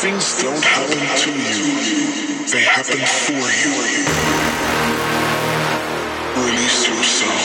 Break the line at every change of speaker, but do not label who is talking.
Things don't happen to you, they happen for you. Release yourself.